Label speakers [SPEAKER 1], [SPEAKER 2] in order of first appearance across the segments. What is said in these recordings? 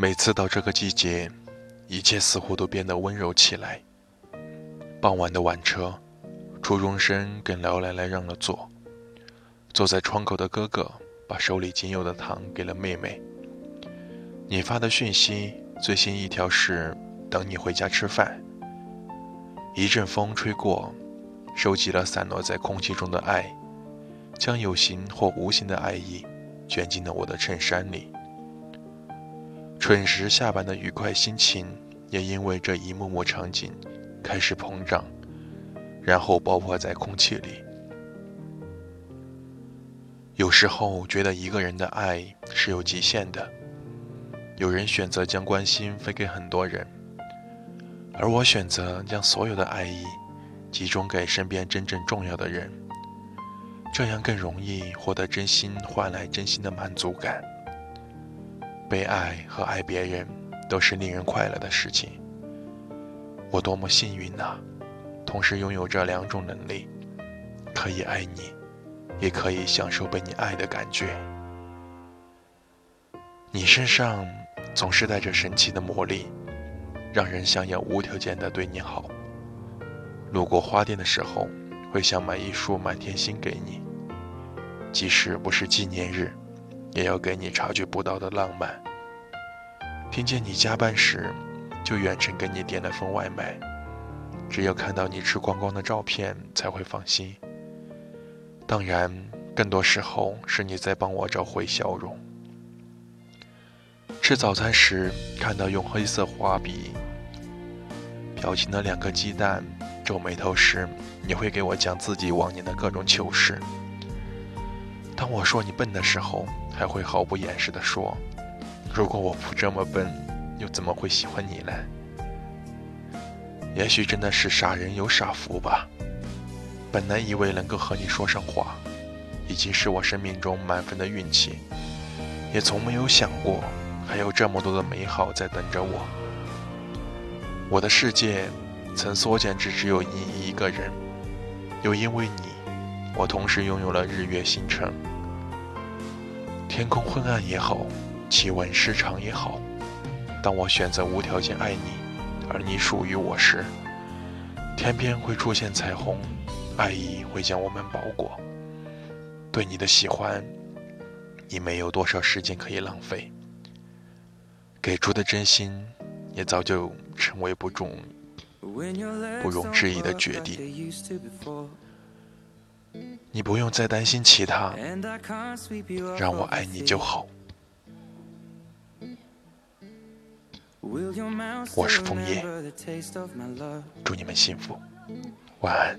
[SPEAKER 1] 每次到这个季节，一切似乎都变得温柔起来。傍晚的晚车，初中生跟老奶奶让了座。坐在窗口的哥哥把手里仅有的糖给了妹妹。你发的讯息，最新一条是等你回家吃饭。一阵风吹过，收集了散落在空气中的爱，将有形或无形的爱意卷进了我的衬衫里。准时下班的愉快心情，也因为这一幕幕场景开始膨胀，然后爆破在空气里。有时候觉得一个人的爱是有极限的，有人选择将关心分给很多人，而我选择将所有的爱意集中给身边真正重要的人，这样更容易获得真心换来真心的满足感。被爱和爱别人都是令人快乐的事情。我多么幸运呐，同时拥有这两种能力，可以爱你，也可以享受被你爱的感觉。你身上总是带着神奇的魔力，让人想要无条件的对你好。路过花店的时候，会想买一束满天星给你，即使不是纪念日。也要给你察觉不到的浪漫。听见你加班时，就远程给你点了份外卖。只有看到你吃光光的照片，才会放心。当然，更多时候是你在帮我找回笑容。吃早餐时，看到用黑色画笔表情的两个鸡蛋，皱眉头时，你会给我讲自己往年的各种糗事。当我说你笨的时候，还会毫不掩饰地说：“如果我不这么笨，又怎么会喜欢你呢？”也许真的是傻人有傻福吧。本来以为能够和你说上话，已经是我生命中满分的运气，也从没有想过还有这么多的美好在等着我。我的世界曾缩减至只有你一个人，又因为你，我同时拥有了日月星辰。天空昏暗也好，气温失常也好，当我选择无条件爱你，而你属于我时，天边会出现彩虹，爱意会将我们包裹。对你的喜欢，你没有多少时间可以浪费。给出的真心，也早就成为不容不容置疑的决定。你不用再担心其他，让我爱你就好。我是枫叶，祝你们幸福，晚安。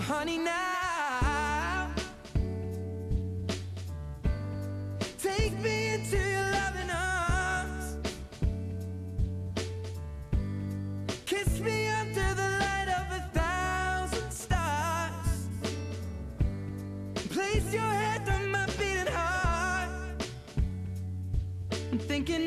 [SPEAKER 1] honey, now. Take me into your loving arms, kiss me under the light of a thousand stars, place your head on my beating heart. I'm thinking